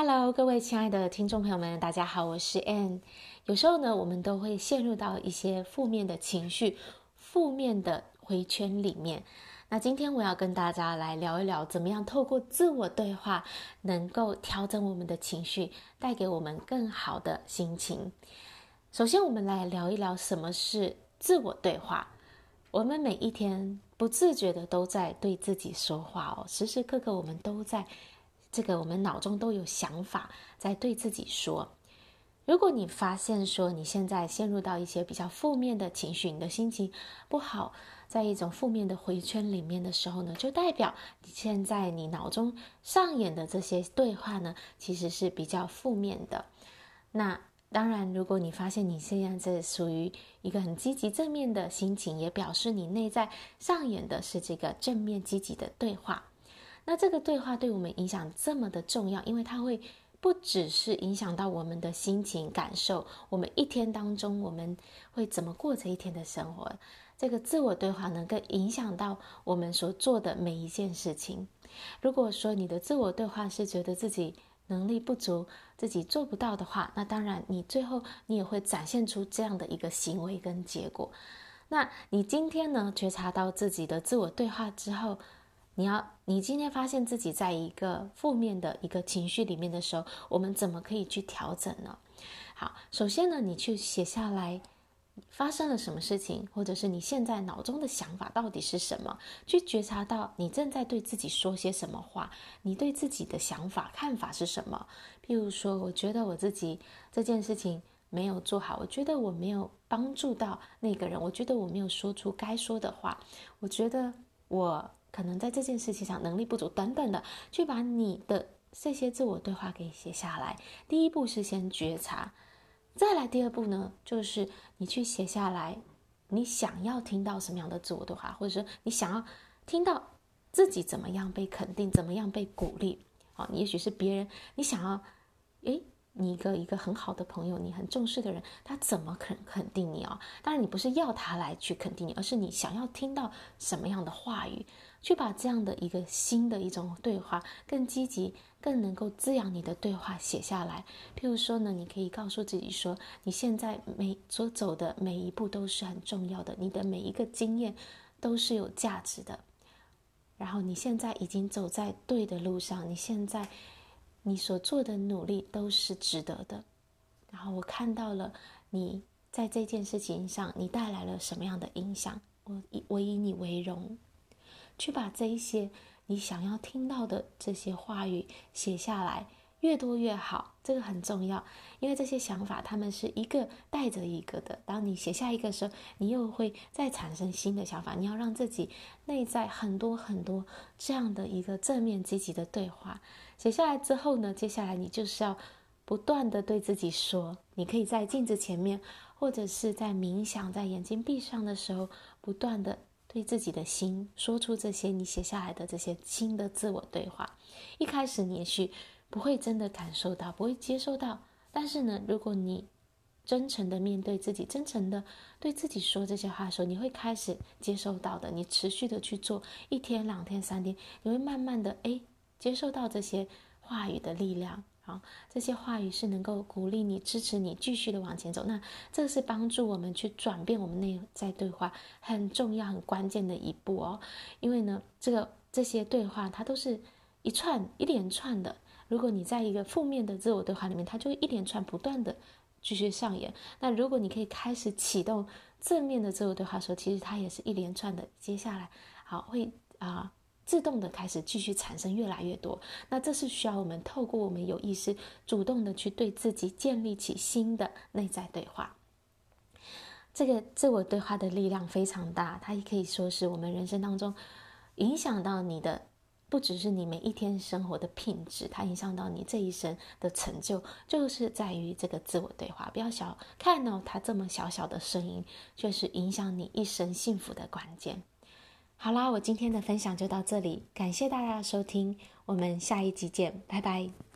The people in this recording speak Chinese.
Hello，各位亲爱的听众朋友们，大家好，我是 Ann。有时候呢，我们都会陷入到一些负面的情绪、负面的回圈里面。那今天我要跟大家来聊一聊，怎么样透过自我对话，能够调整我们的情绪，带给我们更好的心情。首先，我们来聊一聊什么是自我对话。我们每一天不自觉的都在对自己说话哦，时时刻刻我们都在。这个我们脑中都有想法在对自己说。如果你发现说你现在陷入到一些比较负面的情绪，你的心情不好，在一种负面的回圈里面的时候呢，就代表你现在你脑中上演的这些对话呢，其实是比较负面的。那当然，如果你发现你现在这属于一个很积极正面的心情，也表示你内在上演的是这个正面积极的对话。那这个对话对我们影响这么的重要，因为它会不只是影响到我们的心情感受，我们一天当中我们会怎么过这一天的生活。这个自我对话能够影响到我们所做的每一件事情。如果说你的自我对话是觉得自己能力不足，自己做不到的话，那当然你最后你也会展现出这样的一个行为跟结果。那你今天呢，觉察到自己的自我对话之后，你要，你今天发现自己在一个负面的一个情绪里面的时候，我们怎么可以去调整呢？好，首先呢，你去写下来发生了什么事情，或者是你现在脑中的想法到底是什么，去觉察到你正在对自己说些什么话，你对自己的想法看法是什么？譬如说，我觉得我自己这件事情没有做好，我觉得我没有帮助到那个人，我觉得我没有说出该说的话，我觉得我。可能在这件事情上能力不足等等的，去把你的这些自我对话给写下来。第一步是先觉察，再来第二步呢，就是你去写下来，你想要听到什么样的自我对话，或者说你想要听到自己怎么样被肯定，怎么样被鼓励。好，你也许是别人，你想要，诶。你一个一个很好的朋友，你很重视的人，他怎么肯肯定你啊？当然，你不是要他来去肯定你，而是你想要听到什么样的话语，去把这样的一个新的一种对话，更积极、更能够滋养你的对话写下来。譬如说呢，你可以告诉自己说，你现在每所走的每一步都是很重要的，你的每一个经验都是有价值的。然后你现在已经走在对的路上，你现在。你所做的努力都是值得的，然后我看到了你在这件事情上，你带来了什么样的影响？我以我以你为荣，去把这一些你想要听到的这些话语写下来，越多越好，这个很重要，因为这些想法他们是一个带着一个的。当你写下一个时候，你又会再产生新的想法。你要让自己内在很多很多这样的一个正面积极的对话。写下来之后呢，接下来你就是要不断的对自己说，你可以在镜子前面，或者是在冥想，在眼睛闭上的时候，不断的对自己的心说出这些你写下来的这些新的自我对话。一开始你也许不会真的感受到，不会接受到，但是呢，如果你真诚的面对自己，真诚的对自己说这些话的时候，你会开始接受到的。你持续的去做，一天、两天、三天，你会慢慢的诶。接受到这些话语的力量，好，这些话语是能够鼓励你、支持你继续的往前走。那这是帮助我们去转变我们内在对话很重要、很关键的一步哦。因为呢，这个这些对话它都是一串、一连串的。如果你在一个负面的自我对话里面，它就一连串不断的继续上演。那如果你可以开始启动正面的自我对话的时候，其实它也是一连串的。接下来，好，会啊。自动的开始继续产生越来越多，那这是需要我们透过我们有意识主动的去对自己建立起新的内在对话。这个自我对话的力量非常大，它也可以说是我们人生当中影响到你的，不只是你每一天生活的品质，它影响到你这一生的成就，就是在于这个自我对话。不要小看哦，它这么小小的声音，却是影响你一生幸福的关键。好啦，我今天的分享就到这里，感谢大家的收听，我们下一集见，拜拜。